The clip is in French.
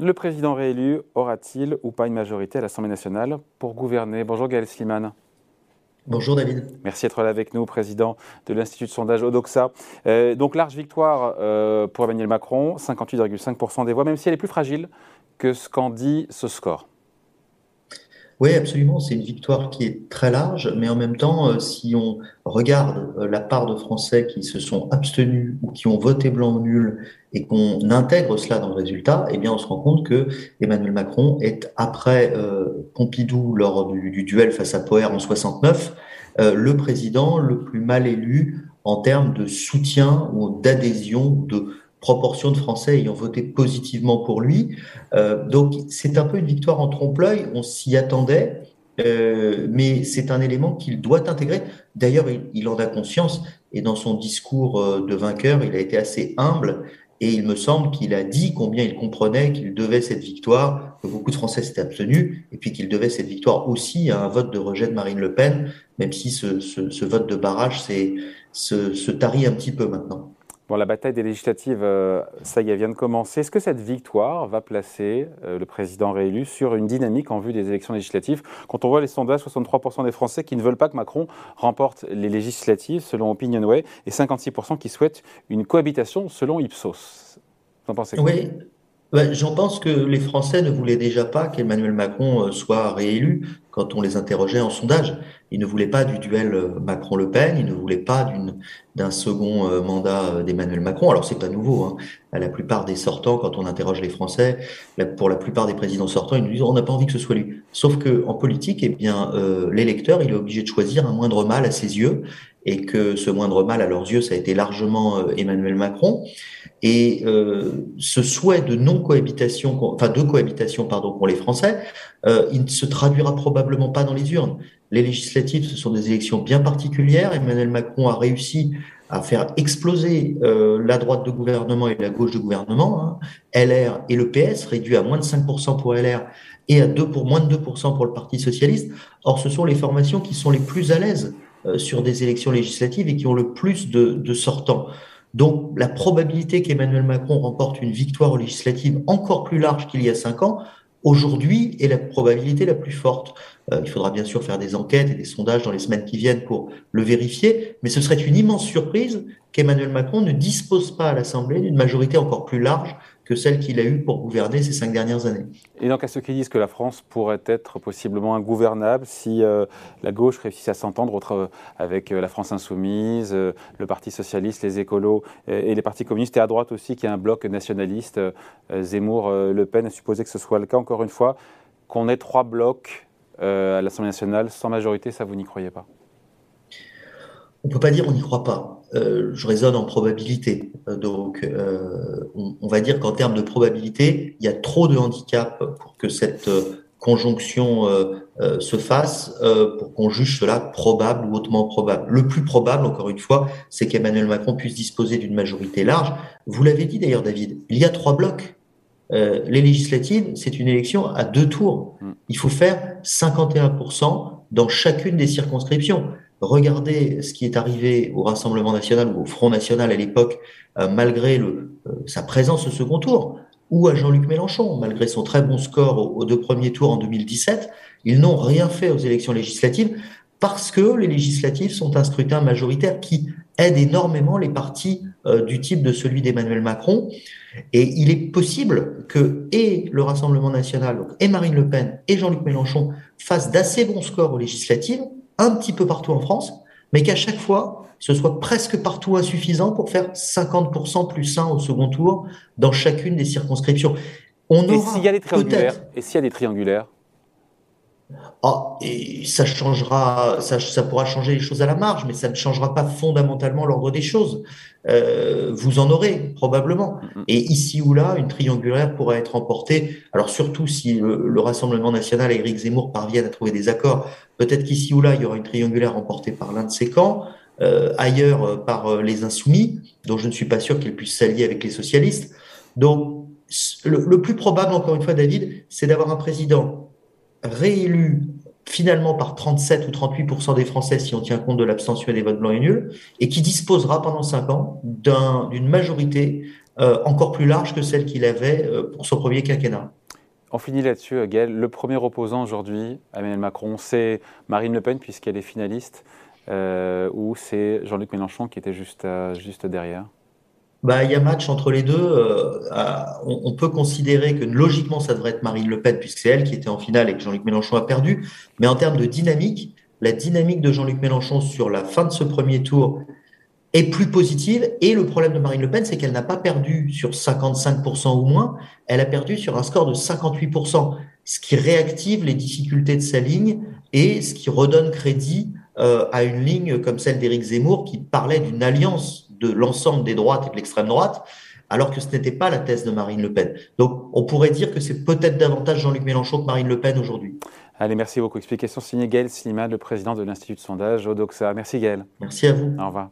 Le président réélu aura-t-il ou pas une majorité à l'Assemblée nationale pour gouverner? Bonjour Gaël Sliman. Bonjour David. Merci d'être là avec nous, président de l'Institut de sondage Odoxa. Euh, donc large victoire euh, pour Emmanuel Macron, 58,5% des voix, même si elle est plus fragile que ce qu'en dit ce score. Oui, absolument. C'est une victoire qui est très large, mais en même temps, euh, si on regarde euh, la part de Français qui se sont abstenus ou qui ont voté blanc ou nul et qu'on intègre cela dans le résultat, eh bien, on se rend compte que Emmanuel Macron est après euh, Pompidou lors du, duel face à Poher en 69, le président le plus mal élu en termes de soutien ou d'adhésion de proportion de Français ayant voté positivement pour lui. Euh, donc c'est un peu une victoire en trompe-l'œil, on s'y attendait, euh, mais c'est un élément qu'il doit intégrer. D'ailleurs, il, en a conscience, et dans son discours euh, de vainqueur, il a été assez humble, et il me semble qu'il a dit combien il comprenait qu'il devait cette victoire, que beaucoup de Français s'étaient abstenus, et puis qu'il devait cette victoire aussi à un vote de rejet de Marine Le Pen, même si ce, ce, vote de barrage se, se tarit un petit peu maintenant. Bon, la bataille des législatives, euh, ça y est, vient de commencer. Est-ce que cette victoire va placer euh, le président réélu sur une dynamique en vue des élections législatives? Quand on voit les sondages, 63% des Français qui ne veulent pas que Macron remporte les législatives, selon Opinionway, et 56% qui souhaitent une cohabitation, selon Ipsos. Vous en pensez quoi? Oui, J'en pense que les Français ne voulaient déjà pas qu'Emmanuel Macron euh, soit réélu quand on les interrogeait en sondage. Ils ne voulaient pas du duel euh, Macron-Le Pen, ils ne voulaient pas d'un second euh, mandat d'Emmanuel Macron. Alors c'est pas nouveau. Hein. La plupart des sortants, quand on interroge les Français, pour la plupart des présidents sortants, ils nous disent on n'a pas envie que ce soit lui. Sauf que en politique, eh bien, l'électeur, il est obligé de choisir un moindre mal à ses yeux, et que ce moindre mal à leurs yeux, ça a été largement Emmanuel Macron. Et euh, ce souhait de non-cohabitation, enfin de cohabitation, pardon, pour les Français, euh, il ne se traduira probablement pas dans les urnes. Les législatives, ce sont des élections bien particulières. Emmanuel Macron a réussi à faire exploser euh, la droite de gouvernement et la gauche de gouvernement, hein. LR et le PS, réduit à moins de 5% pour LR et à 2 pour moins de 2% pour le Parti socialiste. Or, ce sont les formations qui sont les plus à l'aise euh, sur des élections législatives et qui ont le plus de, de sortants. Donc la probabilité qu'Emmanuel Macron remporte une victoire législative encore plus large qu'il y a cinq ans, aujourd'hui est la probabilité la plus forte. Euh, il faudra bien sûr faire des enquêtes et des sondages dans les semaines qui viennent pour le vérifier, mais ce serait une immense surprise qu'Emmanuel Macron ne dispose pas à l'Assemblée d'une majorité encore plus large que celle qu'il a eue pour gouverner ces cinq dernières années. Et donc à ceux qui disent que la France pourrait être possiblement ingouvernable si euh, la gauche réussit à s'entendre euh, avec la France insoumise, le Parti socialiste, les écolos et les partis communistes, et à droite aussi qui a un bloc nationaliste, Zemmour, Le Pen, à supposer que ce soit le cas encore une fois, qu'on ait trois blocs euh, à l'Assemblée nationale sans majorité, ça vous n'y croyez pas? On ne peut pas dire on n'y croit pas. Euh, je raisonne en probabilité. Euh, donc, on, va dire qu'en termes de probabilité, il y a trop de handicaps pour que cette conjonction se fasse, pour qu'on juge cela probable ou hautement probable. Le plus probable, encore une fois, c'est qu'Emmanuel Macron puisse disposer d'une majorité large. Vous l'avez dit d'ailleurs, David, il y a trois blocs. Euh, les législatives, c'est une élection à deux tours. Mm. Il faut faire 51% dans chacune des circonscriptions. Regardez ce qui est arrivé au Rassemblement national ou au Front national à l'époque, euh, malgré le, euh, sa présence au second tour, ou à Jean-Luc Mélenchon, malgré son très bon score aux, deux premiers tours en 2017. Ils n'ont rien fait aux élections législatives parce que les législatives sont un scrutin majoritaire qui aide énormément les partis du type de celui d'Emmanuel Macron. Et il est possible que et le Rassemblement national, et Marine Le Pen et Jean-Luc Mélenchon fassent d'assez bons scores aux législatives, un petit peu partout en France, mais qu'à chaque fois, ce soit presque partout insuffisant pour faire 50% plus 1 au second tour dans chacune des circonscriptions. On et s'il y a des triangulaires Et s'il y a des triangulaires ah, et ça changera, ça, ça, pourra changer les choses à la marge, mais ça ne changera pas fondamentalement l'ordre des choses. Euh, vous en aurez probablement. Et ici ou là, une triangulaire pourra être emportée. Alors surtout si le, Rassemblement national et Éric Zemmour parviennent à trouver des accords, peut-être qu'ici ou là, il y aura une triangulaire emportée par l'un de ces camps. Euh, ailleurs euh, par les insoumis, dont je ne suis pas sûr qu'ils puissent s'allier avec les socialistes. Donc, le, le plus probable, encore une fois, David, c'est d'avoir un président réélu finalement par 37 ou 38% des Français si on tient compte de l'abstention et des votes blancs et nuls, et qui disposera pendant cinq ans d'une majorité encore plus large que celle qu'il avait pour son premier quinquennat. On finit là-dessus, Gaël. Le premier opposant aujourd'hui à Emmanuel Macron, c'est Marine Le Pen, puisqu'elle est finaliste, ou c'est Jean-Luc Mélenchon qui était juste, juste derrière? Bah, il y a match entre les deux. Euh, on, peut considérer que logiquement, ça devrait être Marine Le Pen, puisque c'est elle qui était en finale et que Jean-Luc Mélenchon a perdu. Mais en termes de dynamique, la dynamique de Jean-Luc Mélenchon sur la fin de ce premier tour est plus positive. Et le problème de Marine Le Pen, c'est qu'elle n'a pas perdu sur 55% ou moins, elle a perdu sur un score de 58%, ce qui réactive les difficultés de sa ligne et ce qui redonne crédit euh, à une ligne comme celle d'Éric Zemmour qui parlait d'une alliance de l'ensemble des droites et de l'extrême droite, alors que ce n'était pas la thèse de Marine Le Pen. Donc on pourrait dire que c'est peut-être davantage Jean-Luc Mélenchon que Marine Le Pen aujourd'hui. Allez, merci beaucoup. Explication signée Gaël Slimane, le président de l'Institut de sondage Odoxa. Merci Gaël. Merci à vous. Au revoir.